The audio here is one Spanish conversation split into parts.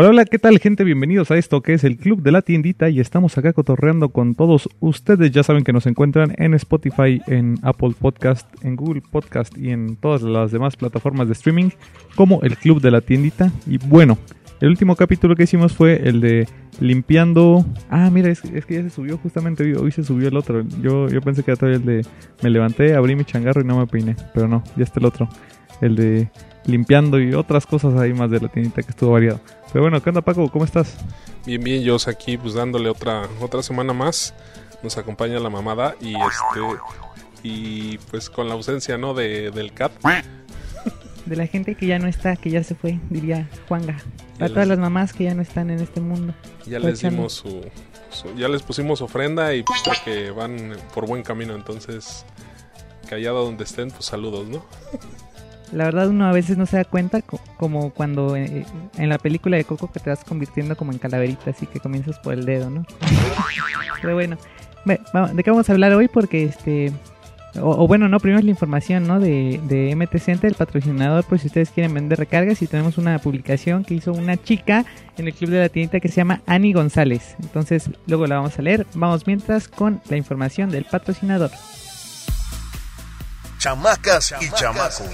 Hola, hola, ¿qué tal gente? Bienvenidos a esto que es el Club de la Tiendita y estamos acá cotorreando con todos ustedes. Ya saben que nos encuentran en Spotify, en Apple Podcast, en Google Podcast y en todas las demás plataformas de streaming como el Club de la Tiendita. Y bueno, el último capítulo que hicimos fue el de limpiando... Ah, mira, es, que ya se subió justamente hoy, hoy se subió el otro. Yo, yo pensé que era todavía el de... Me levanté, abrí mi changarro y no me peiné, pero no, ya está el otro. El de limpiando y otras cosas ahí más de la tiendita que estuvo variado. Pero bueno, ¿qué onda Paco? ¿Cómo estás? Bien, bien, yo aquí pues dándole otra otra semana más. Nos acompaña la mamada y este y pues con la ausencia, ¿no? de del cat. De la gente que ya no está, que ya se fue, diría Juanga. Ya A todas les- las mamás que ya no están en este mundo. Ya les dimos su, su- ya les pusimos ofrenda y pues creo que van por buen camino, entonces que allá donde estén, pues saludos, ¿no? La verdad uno a veces no se da cuenta co- como cuando eh, en la película de Coco que te vas convirtiendo como en calaverita, así que comienzas por el dedo, ¿no? Pero bueno, ¿de qué vamos a hablar hoy? Porque este... O, o bueno, no, primero es la información, ¿no? De, de MT Center, el patrocinador, por si ustedes quieren vender recargas. Y tenemos una publicación que hizo una chica en el club de la tiendita que se llama Ani González. Entonces, luego la vamos a leer. Vamos mientras con la información del patrocinador. Chamacas y chamacos.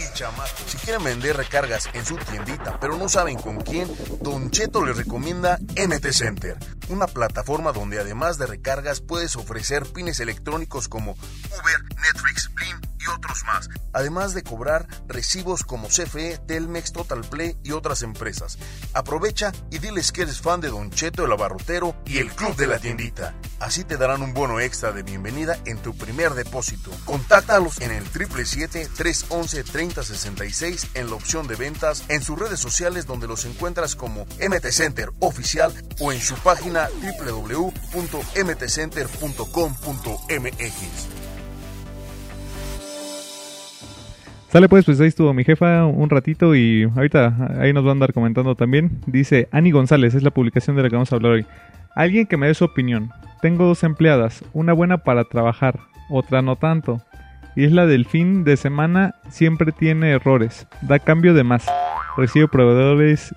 Si quieren vender recargas en su tiendita, pero no saben con quién, Don Cheto les recomienda MT Center, una plataforma donde además de recargas puedes ofrecer pines electrónicos como Uber, Netflix, Blim otros más, además de cobrar recibos como CFE, Telmex, Total Play y otras empresas. Aprovecha y diles que eres fan de Don Cheto el abarrotero y el Club de la Tiendita. Así te darán un bono extra de bienvenida en tu primer depósito. Contáctalos en el 777-311-3066 en la opción de ventas, en sus redes sociales donde los encuentras como MT Center Oficial o en su página www.mtcenter.com.mx. Sale pues, pues ahí estuvo mi jefa un ratito y ahorita ahí nos va a andar comentando también. Dice Ani González, es la publicación de la que vamos a hablar hoy. Alguien que me dé su opinión. Tengo dos empleadas, una buena para trabajar, otra no tanto. Y es la del fin de semana, siempre tiene errores. Da cambio de más. Recibe proveedores...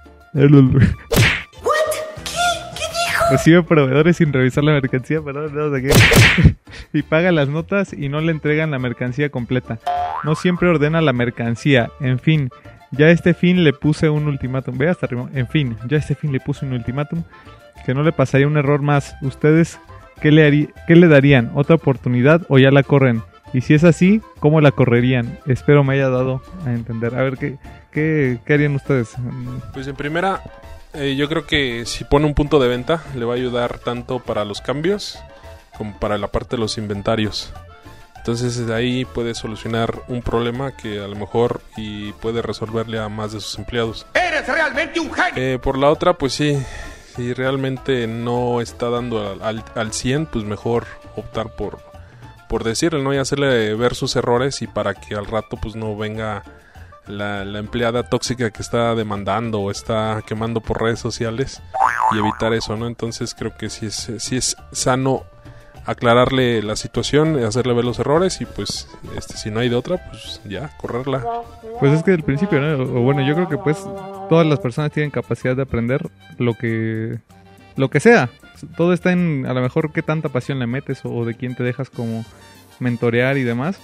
Recibe proveedores sin revisar la mercancía, perdón, no sé qué. y paga las notas y no le entregan la mercancía completa. No siempre ordena la mercancía. En fin, ya este fin le puse un ultimátum. Ve hasta arriba. En fin, ya este fin le puse un ultimátum. Que no le pasaría un error más. ¿Ustedes qué le, darían? ¿Otra oportunidad o ya la corren? Y si es así, ¿cómo la correrían? Espero me haya dado a entender. A ver, ¿qué, qué, harían ustedes? Pues en primera, eh, yo creo que si pone un punto de venta, le va a ayudar tanto para los cambios como para la parte de los inventarios. Entonces de ahí puede solucionar un problema que a lo mejor y puede resolverle a más de sus empleados. ¡Eres realmente un genio! Eh, por la otra, pues sí, si realmente no está dando al, al, al 100, pues mejor optar por, por decirle, ¿no? Y hacerle ver sus errores y para que al rato pues no venga la, la empleada tóxica que está demandando o está quemando por redes sociales y evitar eso, ¿no? Entonces creo que sí es, sí es sano aclararle la situación, hacerle ver los errores y pues este si no hay de otra, pues ya, correrla. Pues es que del principio, ¿no? O bueno, yo creo que pues todas las personas tienen capacidad de aprender lo que lo que sea. Todo está en a lo mejor qué tanta pasión le metes o de quién te dejas como mentorear y demás.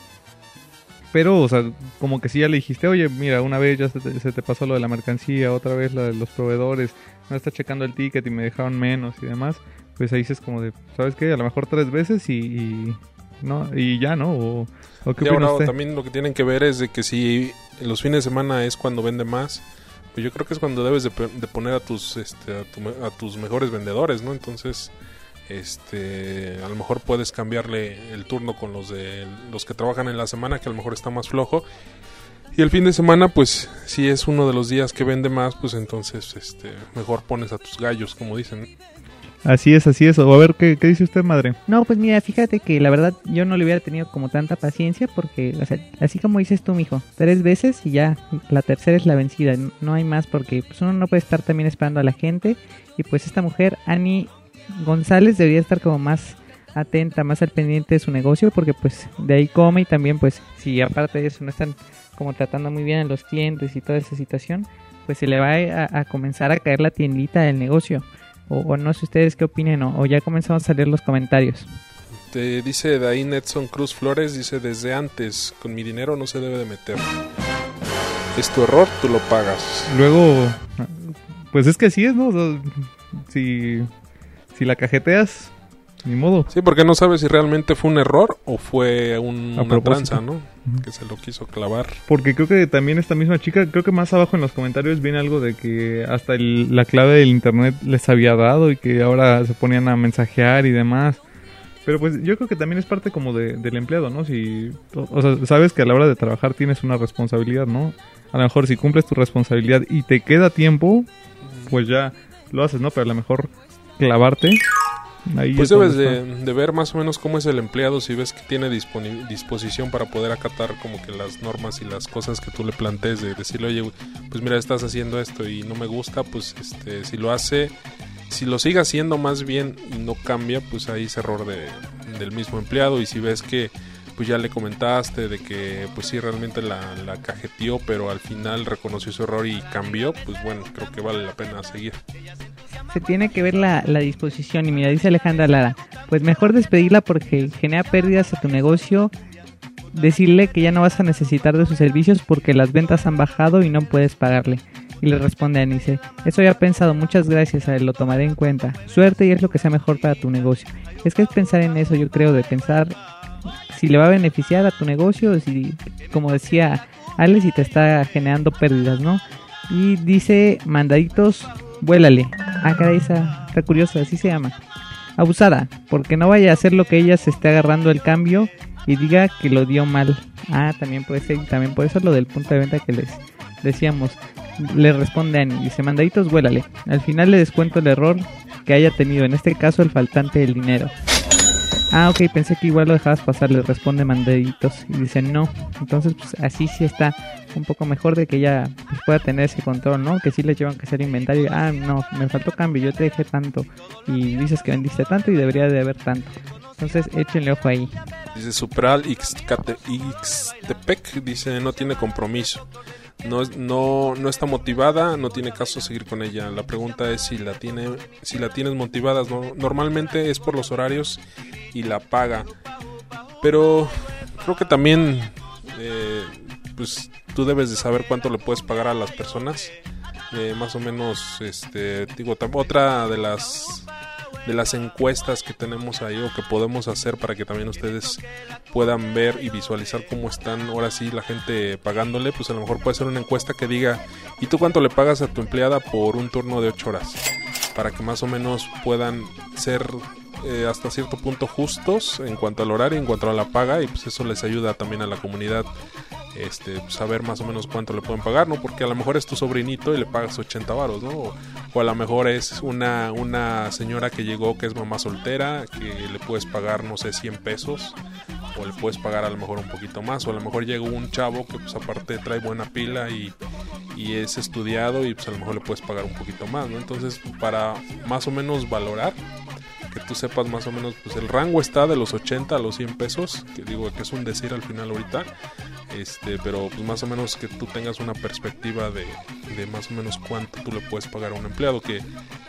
Pero, o sea, como que si ya le dijiste, oye, mira, una vez ya se te, se te pasó lo de la mercancía, otra vez la de los proveedores, no está checando el ticket y me dejaron menos y demás, pues ahí dices como de, ¿sabes qué? A lo mejor tres veces y, y no y ya, ¿no? O, o qué Y opina ahora usted? también lo que tienen que ver es de que si los fines de semana es cuando vende más, pues yo creo que es cuando debes de, poner a tus este a, tu a tus mejores vendedores, ¿no? Entonces, este, a lo mejor puedes cambiarle el turno con los de los que trabajan en la semana que a lo mejor está más flojo. Y el fin de semana, pues, si es uno de los días que vende más, pues entonces, este, mejor pones a tus gallos, como dicen. Así es, así es. O a ver, ¿qué, qué dice usted, madre? No, pues mira, fíjate que la verdad yo no le hubiera tenido como tanta paciencia porque, o sea, así como dices tú, mijo, tres veces y ya la tercera es la vencida. No hay más porque pues, uno no puede estar también esperando a la gente. Y pues esta mujer, Ani González, debería estar como más atenta, más al pendiente de su negocio porque pues de ahí come y también pues si aparte de eso no están como tratando muy bien a los clientes y toda esa situación, pues se le va a, a comenzar a caer la tiendita del negocio. O, o no sé ustedes qué opinen o, o ya comenzamos a leer los comentarios. Te dice de ahí Netson Cruz Flores, dice desde antes, con mi dinero no se debe de meter. Es tu error, tú lo pagas. Luego, pues es que así es, ¿no? O sea, si, si la cajeteas, ni modo. Sí, porque no sabes si realmente fue un error o fue un- una tranza, ¿no? Que se lo quiso clavar. Porque creo que también esta misma chica, creo que más abajo en los comentarios viene algo de que hasta el- la clave del internet les había dado y que ahora se ponían a mensajear y demás. Pero pues yo creo que también es parte como de- del empleado, ¿no? Si, o sea, sabes que a la hora de trabajar tienes una responsabilidad, ¿no? A lo mejor si cumples tu responsabilidad y te queda tiempo, pues ya lo haces, ¿no? Pero a lo mejor clavarte, ahí Pues debes de, de ver más o menos cómo es el empleado, si ves que tiene disposición para poder acatar como que las normas y las cosas que tú le plantees, de decirle, oye, pues mira, estás haciendo esto y no me gusta, pues este, si lo hace, si lo sigue haciendo más bien y no cambia, pues ahí es error de, del mismo empleado. Y si ves que pues ya le comentaste de que pues sí realmente la, la cajeteó pero al final reconoció su error y cambió pues bueno creo que vale la pena seguir Se tiene que ver la, la disposición y mira, dice Alejandra Lara, pues mejor despedirla porque genera pérdidas a tu negocio, decirle que ya no vas a necesitar de sus servicios porque las ventas han bajado y no puedes pagarle. Y le responde Anice, eso ya pensado, muchas gracias, a él, lo tomaré en cuenta. Suerte y es lo que sea mejor para tu negocio. Es que es pensar en eso, yo creo, de pensar si le va a beneficiar a tu negocio si, como decía Alex, si te está generando pérdidas, ¿no? Y dice, mandaditos, vuélale. Ah, esa está curiosa, así se llama. Abusada, porque no vaya a hacer lo que ella se esté agarrando el cambio y diga que lo dio mal. Ah, también puede ser, también puede ser lo del punto de venta que les decíamos. Le responde Annie, dice, mandaditos, vuélale. Al final le descuento el error que haya tenido, en este caso el faltante del dinero. Ah, ok, pensé que igual lo dejabas pasar, le responde mandaditos y dice no. Entonces, pues así sí está un poco mejor de que ella pues, pueda tener ese control, ¿no? Que sí le llevan que hacer inventario. Ah, no, me faltó cambio, yo te dejé tanto y dices que vendiste tanto y debería de haber tanto. Entonces, échenle ojo ahí. Dice Supral Ixtepec, dice no tiene compromiso. No, no, no está motivada, no tiene caso seguir con ella. La pregunta es si la tiene, si la tienes motivada. No- normalmente es por los horarios y la paga. Pero creo que también eh, pues tú debes de saber cuánto le puedes pagar a las personas. Eh, más o menos, este, digo, otra de las de las encuestas que tenemos ahí o que podemos hacer para que también ustedes puedan ver y visualizar cómo están ahora sí la gente pagándole, pues a lo mejor puede ser una encuesta que diga, ¿y tú cuánto le pagas a tu empleada por un turno de 8 horas? Para que más o menos puedan ser eh, hasta cierto punto justos en cuanto al horario, en cuanto a la paga y pues eso les ayuda también a la comunidad este, saber más o menos cuánto le pueden pagar, ¿no? Porque a lo mejor es tu sobrinito y le pagas 80 varos, ¿no? O, o a lo mejor es una, una señora que llegó que es mamá soltera, que le puedes pagar, no sé, 100 pesos, o le puedes pagar a lo mejor un poquito más, o a lo mejor llegó un chavo que pues aparte trae buena pila y, y es estudiado y pues a lo mejor le puedes pagar un poquito más, ¿no? Entonces, para más o menos valorar, que tú sepas más o menos, pues el rango está de los 80 a los 100 pesos, que digo que es un decir al final ahorita, este, pero pues más o menos que tú tengas una perspectiva de, de más o menos cuánto tú le puedes pagar a un empleado, que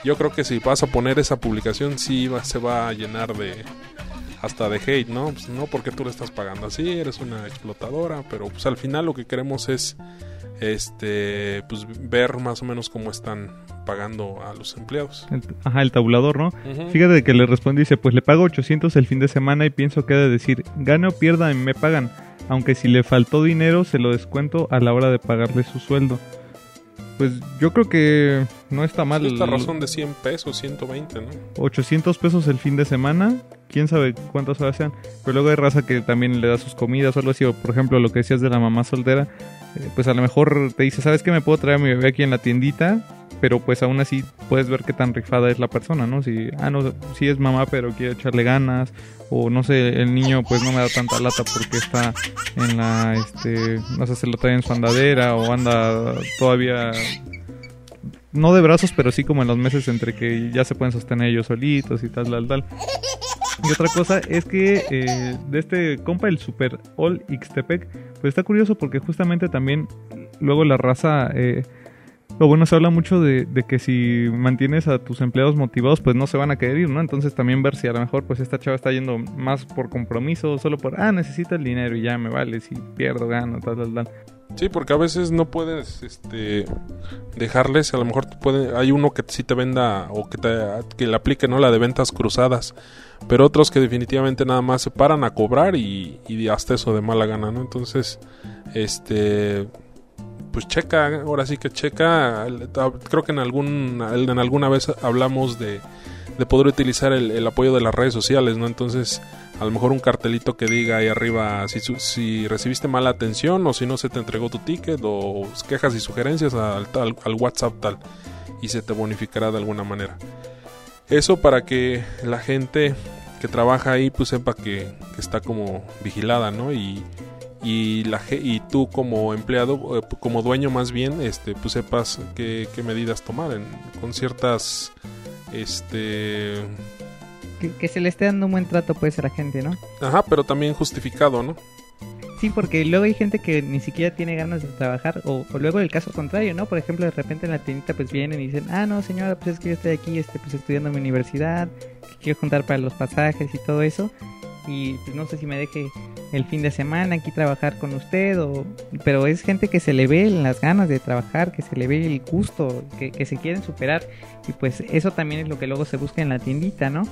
yo creo que si vas a poner esa publicación sí va- se va a llenar de hasta de hate, ¿no? Pues no porque tú le estás pagando así, eres una explotadora, pero pues al final lo que queremos es este pues ver más o menos cómo están pagando a los empleados. Ajá, el tabulador, ¿no? Fíjate que le responde dice, pues le pago 800 el fin de semana y pienso que ha de decir, gane o pierda, me pagan. Aunque si le faltó dinero, se lo descuento a la hora de pagarle su sueldo. Pues yo creo que no está mal. Esta razón de 100 pesos, 120, ¿no? 800 pesos el fin de semana. Quién sabe cuántas horas sean. Pero luego hay raza que también le da sus comidas o algo así. O por ejemplo, lo que decías de la mamá soltera. eh, pues a lo mejor te dice, ¿sabes qué? Me puedo traer a mi bebé aquí en la tiendita. Pero pues aún así puedes ver qué tan rifada es la persona, ¿no? Si, ah, no, si es mamá pero quiere echarle ganas, o no sé, el niño pues no me da tanta lata porque está en la, este, no sé, se lo trae en su andadera o anda todavía no de brazos, pero sí como en los meses entre que ya se pueden sostener ellos solitos y tal, tal, tal. Y otra cosa es que eh, de este compa, el Super All Xtepec, pues está curioso porque justamente también luego la raza... Eh, lo bueno, se habla mucho de, que si mantienes a tus empleados motivados, pues no se van a querer ir, ¿no? Entonces también ver si a lo mejor pues esta chava está yendo más por compromiso, solo por, ah, necesita el dinero y ya me vale, si pierdo, gano, tal, tal, tal. Sí, porque a veces no puedes este, dejarles, a lo mejor hay uno que sí te venda o que, te, que le aplique ¿no? la de ventas cruzadas, pero otros que definitivamente nada más se paran a cobrar y, y hasta eso de mala gana, ¿no? Entonces, este, pues checa, ahora sí que checa, creo que en, algún, en alguna vez hablamos de, de poder utilizar el, apoyo de las redes sociales, ¿no? Entonces, a lo mejor un cartelito que diga ahí arriba si, si recibiste mala atención o si no se te entregó tu ticket o quejas y sugerencias al, al WhatsApp tal y se te bonificará de alguna manera. Eso para que la gente que trabaja ahí pues sepa que, está como vigilada, ¿no? Y, y, la, y tú como empleado, eh, como dueño más bien, este, pues sepas qué, qué medidas tomar en, con ciertas este que, se le esté dando un buen trato pues a la gente, ¿no? Ajá, pero también justificado, ¿no? Sí, porque luego hay gente que ni siquiera tiene ganas de trabajar, o, luego el caso contrario, ¿no? Por ejemplo, de repente en la tiendita pues vienen y dicen, ah, no, señora, pues es que yo estoy aquí este, pues estudiando en mi universidad, que quiero juntar para los pasajes y todo eso, y pues no sé si me deje el fin de semana aquí trabajar con usted, o... pero es gente que se le ve las ganas de trabajar, que se le ve el gusto, que, se quieren superar, y pues eso también es lo que luego se busca en la tiendita, ¿no?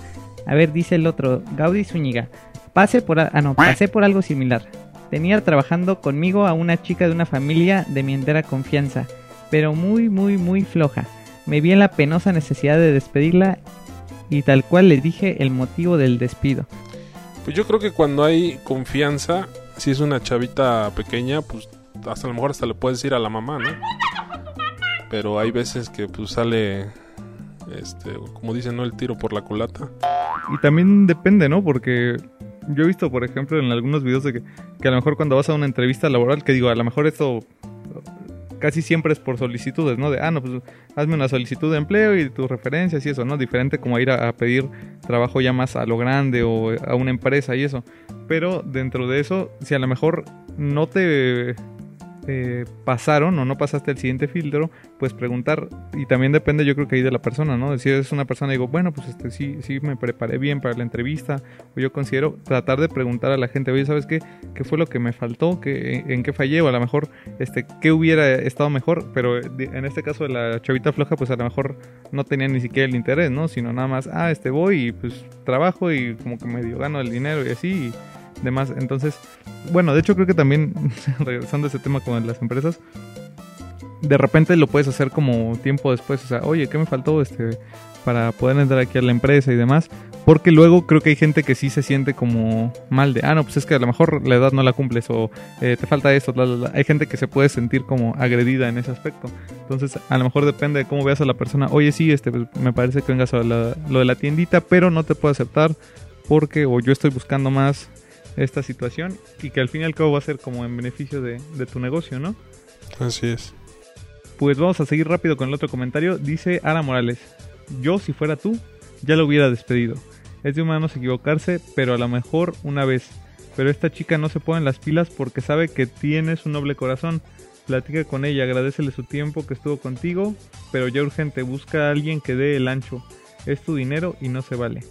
A ver, dice el otro, Gaudí Zúñiga. Pase por, ah, no, pasé por algo similar. Tenía trabajando conmigo a una chica de una familia de mi entera confianza, pero muy, muy, muy floja. Me vi en la penosa necesidad de despedirla y tal cual le dije el motivo del despido. Pues yo creo que cuando hay confianza, si es una chavita pequeña, pues hasta a lo mejor hasta le puedes decir a la mamá, ¿no? Pero hay veces que pues sale este, como dicen, ¿no? El tiro por la culata. Y también depende, ¿no? Porque yo he visto, por ejemplo, en algunos videos de que, que, a lo mejor cuando vas a una entrevista laboral, que digo, a lo mejor esto casi siempre es por solicitudes, ¿no? De, ah, no, pues hazme una solicitud de empleo y tus referencias y eso, ¿no? Diferente como ir a, a pedir trabajo ya más a lo grande o a una empresa y eso. Pero dentro de eso, si a lo mejor no te eh, pasaron o no pasaste el siguiente filtro, pues preguntar, y también depende yo creo que ahí de la persona, ¿no? Si es una persona, digo, bueno, pues este sí, sí me preparé bien para la entrevista, o yo considero tratar de preguntar a la gente, oye, ¿sabes qué? ¿Qué fue lo que me faltó? ¿Qué, ¿En qué fallé? O a lo mejor, este, ¿qué hubiera estado mejor? Pero en este caso de la chavita floja, pues a lo mejor no tenía ni siquiera el interés, ¿no? Sino nada más, ah, este voy y pues trabajo y como que medio gano el dinero y así. Y, demás. Entonces, bueno, de hecho creo que también, regresando a ese tema con las empresas, de repente lo puedes hacer como tiempo después. O sea, oye, ¿qué me faltó este para poder entrar aquí a la empresa y demás? Porque luego creo que hay gente que sí se siente como mal de, ah, no, pues es que a lo mejor la edad no la cumples o eh, te falta esto, hay gente que se puede sentir como agredida en ese aspecto. Entonces, a lo mejor depende de cómo veas a la persona, oye, sí, este, pues, me parece que vengas a lo de la tiendita, pero no te puedo aceptar porque o yo estoy buscando más esta situación y que al fin y al cabo va a ser como en beneficio de, tu negocio, ¿no? Así es. Pues vamos a seguir rápido con el otro comentario. Dice Ara Morales, yo si fuera tú, ya lo hubiera despedido. Es de humanos equivocarse, pero a lo mejor una vez. Pero esta chica no se pone en las pilas porque sabe que tienes un noble corazón. Platica con ella, agradecele su tiempo que estuvo contigo, pero ya urgente, busca a alguien que dé el ancho. Es tu dinero y no se vale.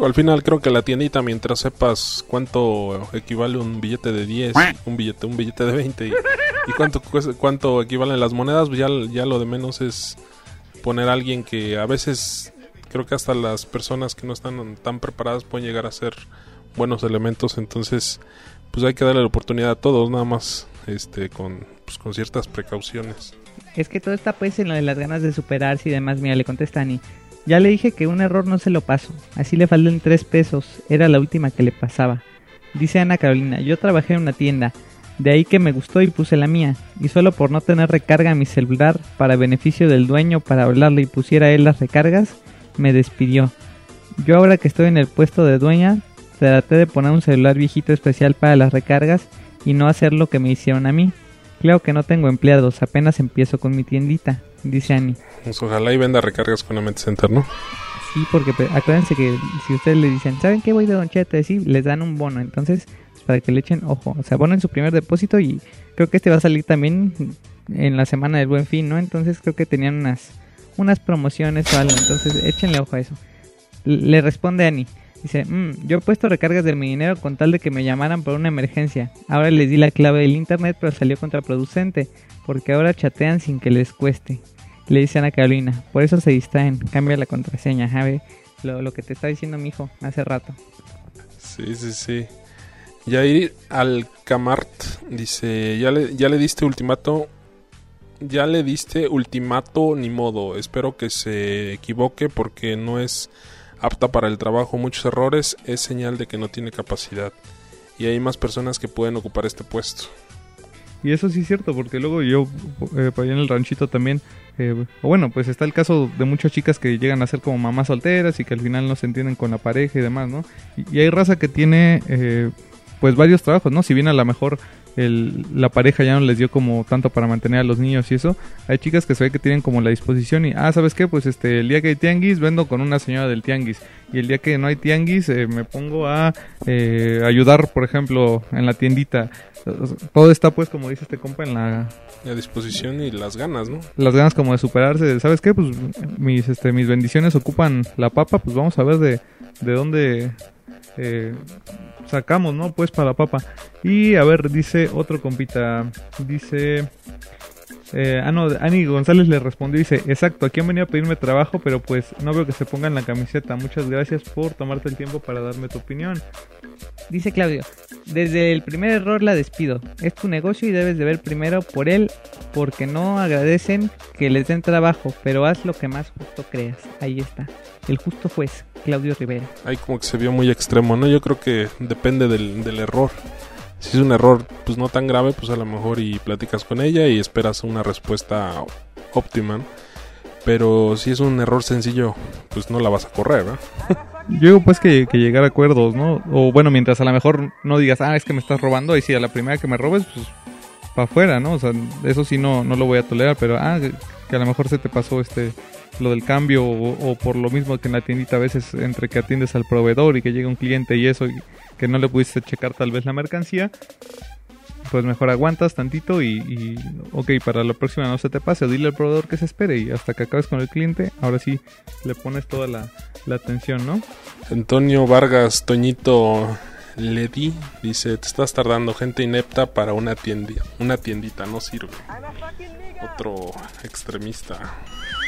Al final creo que la tiendita, mientras sepas cuánto equivale un billete de 10, un billete, un billete de 20 y, cuánto, cuánto equivalen las monedas, pues ya, ya lo de menos es poner a alguien que a veces creo que hasta las personas que no están tan preparadas pueden llegar a ser buenos elementos, entonces pues hay que darle la oportunidad a todos, nada más este con, pues, con ciertas precauciones. Es que todo está pues en lo de las ganas de superarse y demás, mira, le contesta Ani. Ya le dije que un error no se lo paso. Así le faltan tres pesos. Era la última que le pasaba. Dice Ana Carolina, yo trabajé en una tienda. De ahí que me gustó y puse la mía. Y solo por no tener recarga en mi celular para beneficio del dueño para hablarle y pusiera él las recargas, me despidió. Yo ahora que estoy en el puesto de dueña, traté de poner un celular viejito especial para las recargas y no hacer lo que me hicieron a mí. Claro que no tengo empleados, apenas empiezo con mi tiendita, dice Annie. Pues ojalá y venda recargas con Mente Center, ¿no? Sí, porque acuérdense que si ustedes le dicen, ¿saben qué voy de Don Cheto? Sí, les dan un bono, entonces para que le echen ojo. O sea, ponen su primer depósito y creo que este va a salir también en la semana del Buen Fin, ¿no? Entonces creo que tenían unas, unas promociones o algo, entonces échenle ojo a eso. Le responde Annie. Dice, mm, yo he puesto recargas de mi dinero con tal de que me llamaran por una emergencia. Ahora les di la clave del internet, pero salió contraproducente, porque ahora chatean sin que les cueste. Le dice Ana Carolina, por eso se distraen, cambia la contraseña, Javi. Lo, lo que te está diciendo mi hijo hace rato. Sí, sí, sí. Yair Alcamart dice, ya le, ya le diste ultimato, ya le diste ultimato ni modo, espero que se equivoque porque no es apta para el trabajo, muchos errores, es señal de que no tiene capacidad. Y hay más personas que pueden ocupar este puesto. Y eso sí es cierto, porque luego yo, eh, para allá en el ranchito también, eh, o bueno, pues está el caso de muchas chicas que llegan a ser como mamás solteras y que al final no se entienden con la pareja y demás, ¿no? Y, hay raza que tiene, eh, pues varios trabajos, ¿no? Si bien a lo mejor el, la pareja ya no les dio como tanto para mantener a los niños y eso. Hay chicas que se ve que tienen como la disposición y, ah, ¿sabes qué? Pues este, el día que hay tianguis, vendo con una señora del tianguis. Y el día que no hay tianguis, eh, me pongo a eh, ayudar, por ejemplo, en la tiendita. Todo está, pues, como dice este compa, en la... La disposición y las ganas, ¿no? Las ganas como de superarse. ¿Sabes qué? Pues mis, este, mis bendiciones ocupan la papa, pues vamos a ver de, de dónde... Eh, sacamos, ¿no? Pues para la papa. Y a ver, dice otro compita. Dice. Eh, ah, no, Ani González le respondió y dice, exacto, aquí han venido a pedirme trabajo, pero pues no veo que se pongan la camiseta. Muchas gracias por tomarte el tiempo para darme tu opinión. Dice Claudio, desde el primer error la despido. Es tu negocio y debes de ver primero por él, porque no agradecen que les den trabajo, pero haz lo que más justo creas. Ahí está. El justo juez, Claudio Rivera. Ahí como que se vio muy extremo, ¿no? Yo creo que depende del, del error si es un error pues no tan grave, pues a lo mejor y platicas con ella y esperas una respuesta óptima. Pero si es un error sencillo, pues no la vas a correr, ¿no? Yo digo pues que, llegar a acuerdos, ¿no? O bueno, mientras a lo mejor no digas, ah, es que me estás robando, y si a la primera que me robes, pues para afuera, ¿no? O sea, eso sí no, no lo voy a tolerar, pero ah, que a lo mejor se te pasó este lo del cambio o, por lo mismo que en la tiendita a veces entre que atiendes al proveedor y que llega un cliente y eso y que no le pudiste checar tal vez la mercancía pues mejor aguantas tantito y, y ok para la próxima no se te pase dile al proveedor que se espere y hasta que acabes con el cliente ahora sí le pones toda la, la atención no Antonio Vargas Toñito Ledi dice, te estás tardando gente inepta para una tiendita, una tiendita, no sirve. Otro extremista.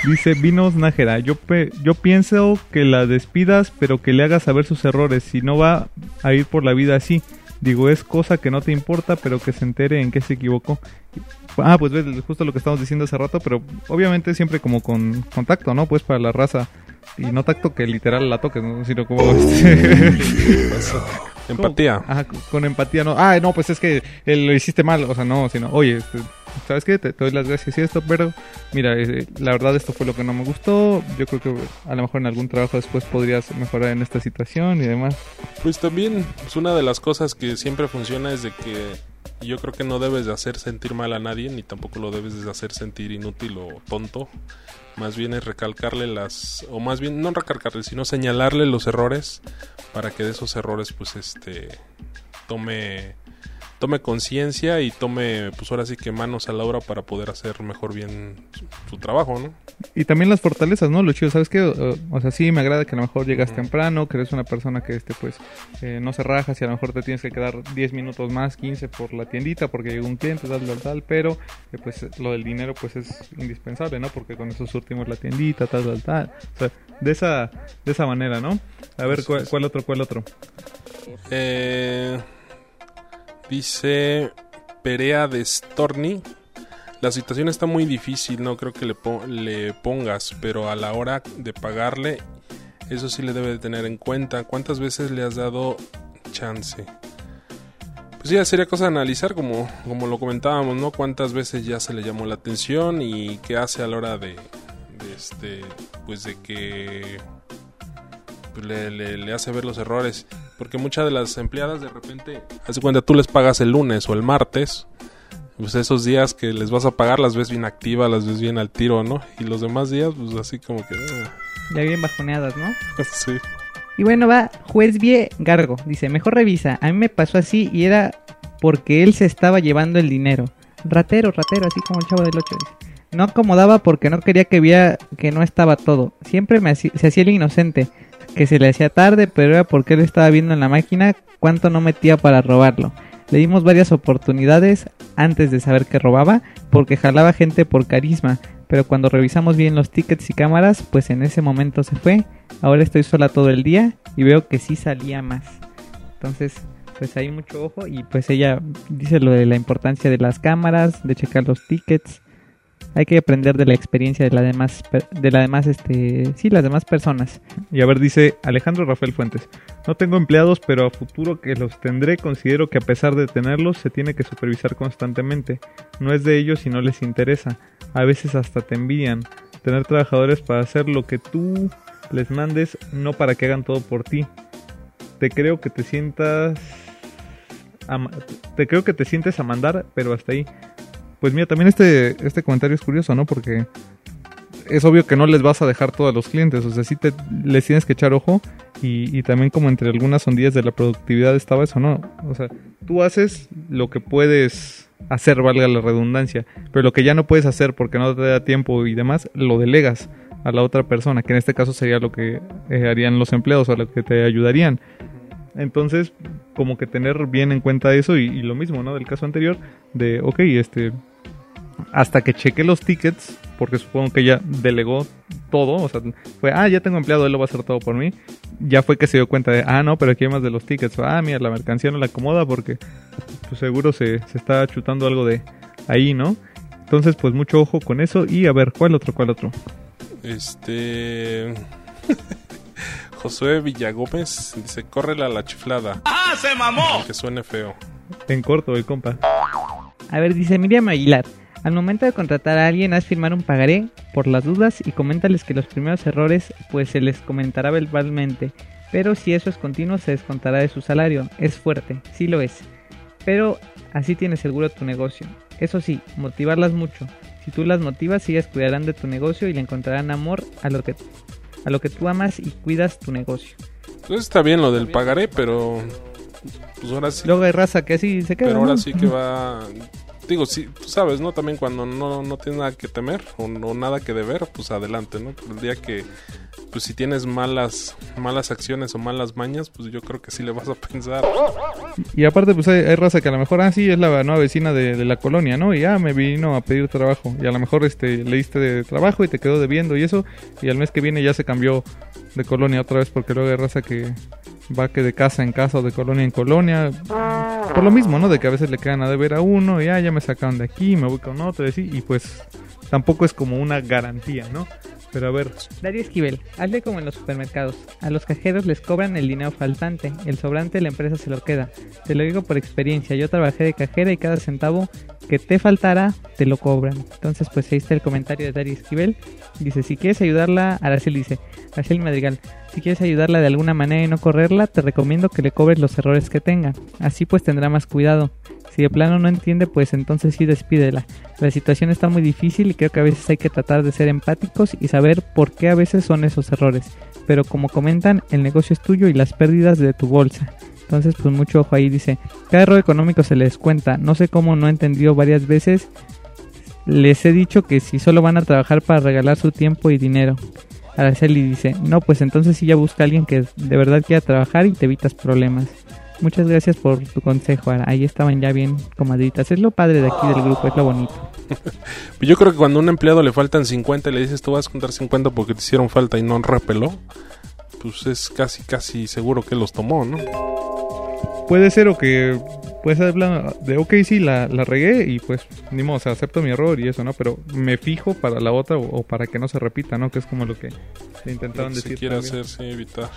Dice Vinos Nájera, yo, yo pienso que la despidas, pero que le hagas saber sus errores, si no va a ir por la vida así. Digo, es cosa que no te importa, pero que se entere en qué se equivocó. Ah, pues ves, justo lo que estamos diciendo hace rato, pero obviamente siempre como con contacto, ¿no? Pues para la raza. Y no tacto que literal la toques, ¿no? Sino como... Empatía. Ajá, con empatía, no. Ah, no, pues es que lo hiciste mal, o sea, no, sino, oye, este, ¿sabes qué? Te, doy las gracias y esto, pero mira, eh, la verdad esto fue lo que no me gustó. Yo creo que a lo mejor en algún trabajo después podrías mejorar en esta situación y demás. Pues también, pues una de las cosas que siempre funciona es de que yo creo que no debes de hacer sentir mal a nadie, ni tampoco lo debes de hacer sentir inútil o tonto. Más bien es recalcarle las, o más bien no recalcarle, sino señalarle los errores para que de esos errores pues este tome tome conciencia y tome, pues ahora sí que manos a la obra para poder hacer mejor bien su, trabajo, ¿no? Y también las fortalezas, ¿no? Lo chido, ¿sabes qué? O, sea, sí, me agrada que a lo mejor llegas temprano, que eres una persona que, este, pues, eh, no se raja, si a lo mejor te tienes que quedar 10 minutos más, 15 por la tiendita, porque llega un cliente, tal, tal, tal, pero, eh, pues, lo del dinero, pues, es indispensable, ¿no? Porque con eso surtimos la tiendita, tal, tal, tal. O sea, de esa, de esa manera, ¿no? A ver, ¿cuál, cuál otro, cuál otro? Eh... Dice Perea de Storni. La situación está muy difícil, no creo que le, le pongas, pero a la hora de pagarle, eso sí le debe de tener en cuenta. ¿Cuántas veces le has dado chance? Pues ya sería cosa de analizar, como, como lo comentábamos, ¿no? Cuántas veces ya se le llamó la atención y qué hace a la hora de, de este, pues de que le, le- le hace ver los errores. Porque muchas de las empleadas de repente, hace cuenta, tú les pagas el lunes o el martes. Pues esos días que les vas a pagar las ves bien activas, las ves bien al tiro, ¿no? Y los demás días, pues así como que... ah, Ya bien bajoneadas, ¿no? sí. Y bueno, va Juez Vie Gargo. Dice, mejor revisa. A mí me pasó así y era porque él se estaba llevando el dinero. Ratero, ratero, así como el chavo del 8. Dice. No acomodaba porque no quería que viera que no estaba todo. Siempre me hacía- se hacía el inocente. Que se le hacía tarde, pero era porque él estaba viendo en la máquina cuánto no metía para robarlo. Le dimos varias oportunidades antes de saber que robaba porque jalaba gente por carisma. Pero cuando revisamos bien los tickets y cámaras, pues en ese momento se fue. Ahora estoy sola todo el día y veo que sí salía más. Entonces, pues hay mucho ojo y pues ella dice lo de la importancia de las cámaras, de checar los tickets. Hay que aprender de la experiencia de la demás de la demás este, sí, las demás personas. Y a ver, dice Alejandro Rafael Fuentes. No tengo empleados, pero a futuro que los tendré, considero que a pesar de tenerlos, se tiene que supervisar constantemente. No es de ellos si no les interesa. A veces hasta te envidian. Tener trabajadores para hacer lo que tú les mandes, no para que hagan todo por ti. Te creo que te sientas... te creo que te sientes a mandar, pero hasta ahí. Pues mira, también este, este comentario es curioso, ¿no? Porque es obvio que no les vas a dejar todo a los clientes, o sea, sí te, les tienes que echar ojo y, y también como entre algunas sondillas de la productividad estaba eso, ¿no? O sea, tú haces lo que puedes hacer, valga la redundancia, pero lo que ya no puedes hacer porque no te da tiempo y demás, lo delegas a la otra persona, que en este caso sería lo que eh, harían los empleados o lo que te ayudarían. Entonces, como que tener bien en cuenta eso y, y lo mismo, ¿no? Del caso anterior, de, ok, este, hasta que cheque los tickets, porque supongo que ya delegó todo, o sea, fue, ah, ya tengo empleado, él lo va a hacer todo por mí. Ya fue que se dio cuenta de, ah, no, pero aquí hay más de los tickets. Ah, mira, la mercancía no la acomoda porque pues seguro se, se está chutando algo de ahí, ¿no? Entonces, pues mucho ojo con eso. Y a ver, ¿cuál otro? ¿Cuál otro? Este. Josué Villagómez dice: Córrela a la chiflada. ¡Ah, se mamó! Aunque suene feo. En corto, el compa. A ver, dice Miriam Aguilar. Al momento de contratar a alguien, haz firmar un pagaré por las dudas y coméntales que los primeros errores pues se les comentará verbalmente. Pero si eso es continuo, se descontará de su salario. Es fuerte, sí lo es. Pero así tienes seguro tu negocio. Eso sí, motivarlas mucho. Si tú las motivas, ellas cuidarán de tu negocio y le encontrarán amor a lo que, a lo que tú amas y cuidas tu negocio. Pues está bien lo del pagaré, pero. Pues ahora sí. Luego hay raza que así se queda. Pero ahora ¿no? sí que va. Digo, sí, sabes, ¿no? También cuando no, no tienes nada que temer o no nada que deber, pues adelante, ¿no? El día que, pues si tienes malas malas acciones o malas mañas, pues yo creo que sí le vas a pensar. Y aparte, pues hay, hay raza que a lo mejor, ah, sí, es la nueva vecina de, la colonia, ¿no? Y ya me vino a pedir trabajo. Y a lo mejor este, le diste de trabajo y te quedó debiendo y eso. Y al mes que viene ya se cambió de colonia otra vez porque luego hay raza que va que de casa en casa o de colonia en colonia. Por lo mismo, ¿no? De que a veces le quedan a deber a uno y ah, ya me sacaron de aquí, me voy con otro así. Y pues tampoco es como una garantía, ¿no? Pero a ver, Darío Esquivel, hazle como en los supermercados. A los cajeros les cobran el dinero faltante, el sobrante la empresa se lo queda. Te lo digo por experiencia, yo trabajé de cajera y cada centavo que te faltara te lo cobran. Entonces pues ahí está el comentario de Darío Esquivel. Dice, si quieres ayudarla, Araceli dice, Araceli Madrigal, si quieres ayudarla de alguna manera y no correrla, te recomiendo que le cobres los errores que tenga. Así pues tendrá más cuidado. Si de plano no entiende, pues entonces sí despídela. La situación está muy difícil y creo que a veces hay que tratar de ser empáticos y saber por qué a veces son esos errores. Pero como comentan, el negocio es tuyo y las pérdidas de tu bolsa. Entonces, pues mucho ojo ahí, dice, cada error económico se les cuenta. No sé cómo no he entendido varias veces. Les he dicho que si solo van a trabajar para regalar su tiempo y dinero. Araceli dice, no, pues entonces sí ya busca a alguien que de verdad quiera trabajar y te evitas problemas. Muchas gracias por tu consejo. Ahí estaban ya bien comadritas. Es lo padre de aquí del grupo, es lo bonito. Pues Yo creo que cuando a un empleado le faltan 50 y le dices tú vas a contar 50 porque te hicieron falta y no repeló, pues es casi, casi seguro que los tomó, ¿no? puede ser o que puede ser de ok sí la, la regué y pues ni modo, o sea, acepto mi error y eso, ¿no? Pero me fijo para la otra o, o para que no se repita, ¿no? Que es como lo que intentaron Lo que se decir. quiere también. hacer, sí, evitar.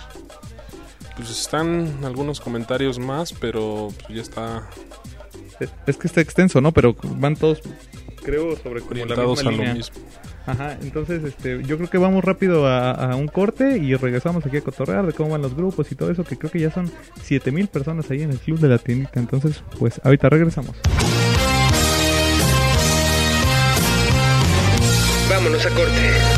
Pues están algunos comentarios más, pero pues ya está Es que está extenso, ¿no? Pero van todos, creo, sobre como la Orientados misma a lo mismo. Ajá, entonces este, yo creo que vamos rápido a, a un corte y regresamos aquí a cotorrear de cómo van los grupos y todo eso, que creo que ya son 7000 personas ahí en el club de la tiendita. Entonces, pues ahorita regresamos. Vámonos a corte.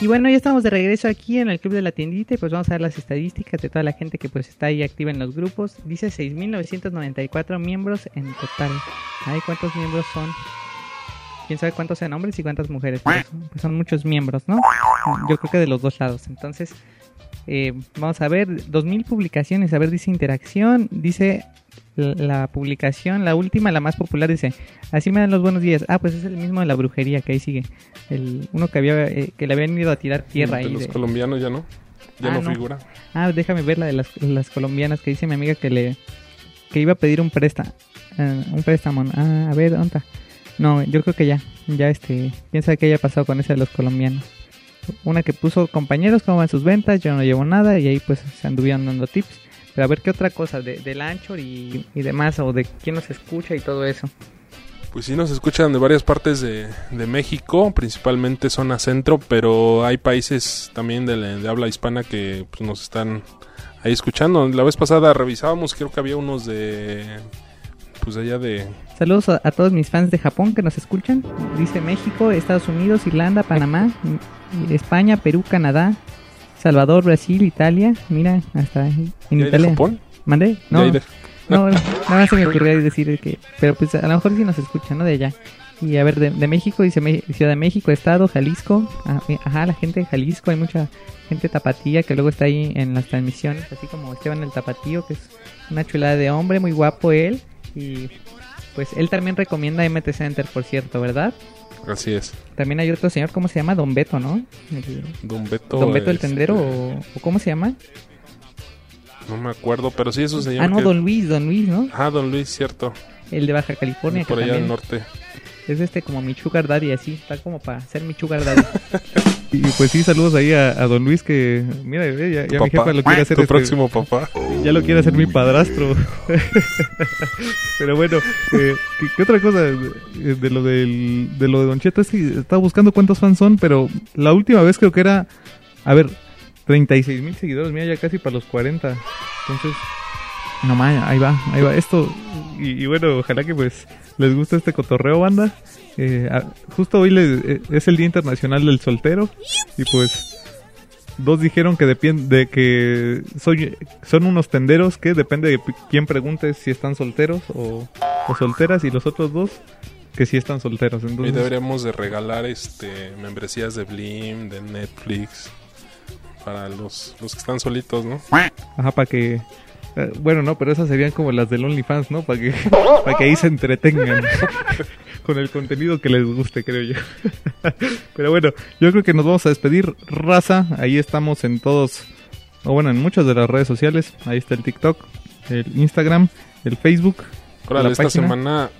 Y bueno, ya estamos de regreso aquí en el Club de la Tiendita y pues vamos a ver las estadísticas de toda la gente que pues está ahí activa en los grupos. Dice 6.994 miembros en total. Ay, ¿cuántos miembros son? Quién sabe cuántos sean hombres y cuántas mujeres. son- pues son muchos miembros, ¿no? Yo creo que de los dos lados. Entonces, eh, vamos a ver, 2.000 publicaciones. A ver, dice interacción, dice la, publicación, la última, la más popular, dice, así me dan los buenos días. Ah, pues es el mismo de la brujería que ahí sigue. El, uno que había eh, que le habían ido a tirar tierra de ahí. los de- colombianos ya no. Ya Ah, no, no. figura. Ah, déjame ver la de las, las colombianas que dice mi amiga que le que iba a pedir un préstamo. un préstamo. Ah, a ver, ¿dónde? No, yo creo que ya. Ya este. ¿Quién sabe qué haya pasado con ese de los colombianos? Una que puso compañeros, cómo van sus ventas, yo no llevo nada y ahí pues se anduvieron dando tips. Pero a ver qué otra cosa de, del ancho y, y demás, o de quién nos escucha y todo eso. Pues sí, nos escuchan de varias partes de, de México, principalmente zona centro, pero hay países también de, la- de habla hispana que pues, nos están ahí escuchando. La vez pasada revisábamos, creo que había unos de. Pues allá de. Saludos a, a todos mis fans de Japón que nos escuchan. Dice México, Estados Unidos, Irlanda, Panamá, España, Perú, Canadá, Salvador, Brasil, Italia. Mira, hasta en ¿Y hay de Italia. Japón? ¿Mandé? ¿Y No, de- no, nada más se me ocurrió decir que... Pero pues a lo mejor sí nos escuchan, ¿no? De allá. Y a ver, de, de México, dice Me- Ciudad de México, Estado, Jalisco. Ah, Ajá, la gente de Jalisco, hay mucha gente tapatía que luego está ahí en las transmisiones, así como Esteban el Tapatío, que es una chulada de hombre, muy guapo él. Y pues él también recomienda MT Center, por cierto, ¿verdad? Así es. También hay otro señor, ¿cómo se llama? Don Beto, ¿no? El- Don Beto. Don Beto el este, tendero, o, o ¿cómo se llama? No me acuerdo, pero sí es un señor. Ah, no, que- Don Luis, Don Luis, ¿no? Ah, Don Luis, cierto. El de Baja California. Por allá al norte. Es este como mi sugar daddy, así, está como para ser mi sugar daddy. Y pues sí, saludos ahí a, a don Luis que, mira, eh, ya, mi papá, jefa lo quiere hacer. tu este, próximo papá. Ya lo quiere hacer mi padrastro. Pero bueno, eh, ¿qué, qué otra cosa de, de lo del, de lo de Don Cheto? Es que estaba buscando cuántos fans son, pero la última vez creo que era, a ver, 36 mil seguidores, mira, ya casi para los 40. Entonces, no mames, ahí va, ahí va. Esto, y, y bueno, ojalá que pues les guste este cotorreo, banda. Eh, justo hoy le- eh, es el Día Internacional del Soltero. Y pues, dos dijeron que depende de que soy, son unos tenderos que depende de quién pregunte si están solteros o, o solteras. Y los otros dos que sí están solteros. Y Entonces, deberíamos de regalar este membresías de Blim, de Netflix, para los, los que están solitos, ¿no? Ajá, para que... eh, Bueno, no, pero esas serían como las del OnlyFans, ¿no? Para que, para que ahí se entretengan con el contenido que les guste, creo yo. Pero bueno, yo creo que nos vamos a despedir, raza. Ahí estamos en todos o bueno, en muchas de las redes sociales. Ahí está el TikTok, el Instagram, el Facebook. Ahora, la esta página. semana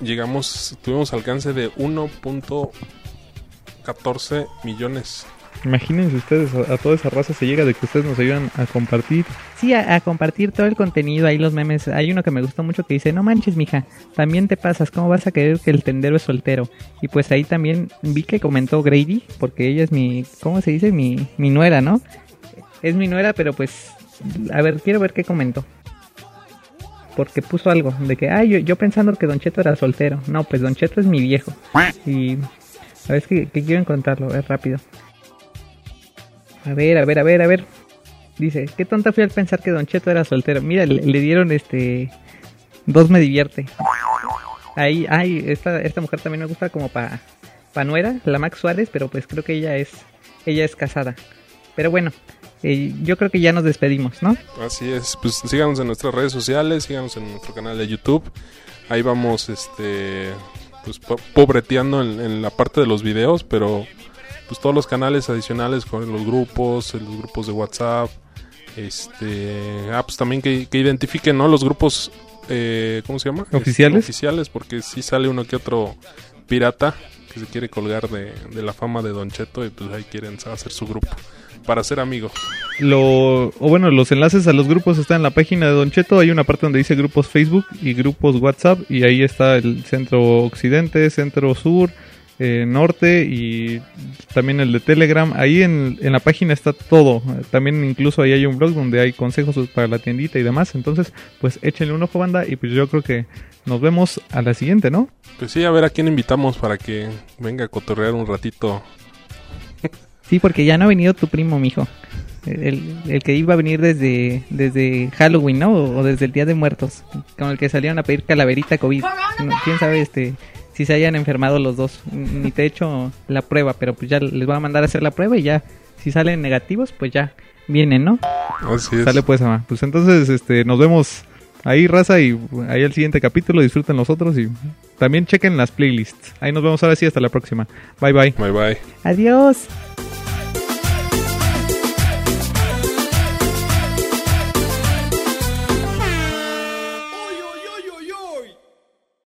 llegamos, tuvimos alcance de 1.14 millones. Imagínense ustedes, a, a toda esa raza se llega de que ustedes nos ayudan a compartir. Sí, a, a compartir todo el contenido, ahí los memes. Hay uno que me gustó mucho que dice, no manches, mija, también te pasas, ¿cómo vas a creer que el tendero es soltero? Y pues ahí también vi que comentó Grady, porque ella es mi, ¿cómo se dice? Mi, mi nuera, ¿no? Es mi nuera, pero pues, a ver, quiero ver qué comentó. Porque puso algo de que, ay, yo, yo pensando que Don Cheto era soltero. No, pues Don Cheto es mi viejo. Y a ver, es que, que quiero encontrarlo, es rápido. A ver, a ver, a ver, a ver. Dice, qué tonta fui al pensar que Don Cheto era soltero. Mira, le, dieron este... Dos me divierte. Ahí, ay, esta, esta mujer también me gusta como pa, pa nuera, la Max Suárez, pero pues creo que ella es, ella es casada. Pero bueno, eh, yo creo que ya nos despedimos, ¿no? Así es, pues síganos en nuestras redes sociales, síganos en nuestro canal de YouTube. Ahí vamos, este, pues po- pobreteando en la parte de los videos, pero pues todos los canales adicionales con los grupos, en los grupos de WhatsApp, este, ah, pues también que, que identifiquen, ¿no? Los grupos, eh, ¿cómo se llama? ¿Oficiales? Este, oficiales, porque si sale uno que otro pirata que se quiere colgar de, de la fama de Don Cheto y pues ahí quieren hacer su grupo para ser amigos. Lo, o bueno, los enlaces a los grupos están en la página de Don Cheto. Hay una parte donde dice grupos Facebook y grupos WhatsApp. Y ahí está el centro occidente, centro sur, eh, norte y también el de Telegram. Ahí en, en la página está todo. También incluso ahí hay un blog donde hay consejos para la tiendita y demás. Entonces, pues échenle un ojo, banda. Y pues yo creo que nos vemos a la siguiente, ¿no? Pues sí, a ver a quién invitamos para que venga a cotorrear un ratito. Sí, porque ya no ha venido tu primo, mijo. El, el que iba a venir desde, desde Halloween, ¿no? O, o desde el Día de Muertos. Con el que salieron a pedir calaverita COVID. No, Quién sabe este si se hayan enfermado los dos. Ni te he hecho la prueba, pero pues ya les voy a mandar a hacer la prueba y ya. Si salen negativos, pues ya vienen, ¿no? Así es. Sale pues, ama. Pues entonces, este, nos vemos ahí, raza, y ahí el siguiente capítulo. Disfruten los otros y también chequen las playlists. Ahí nos vemos ahora sí, hasta la próxima. Bye, bye. Bye, bye. Adiós.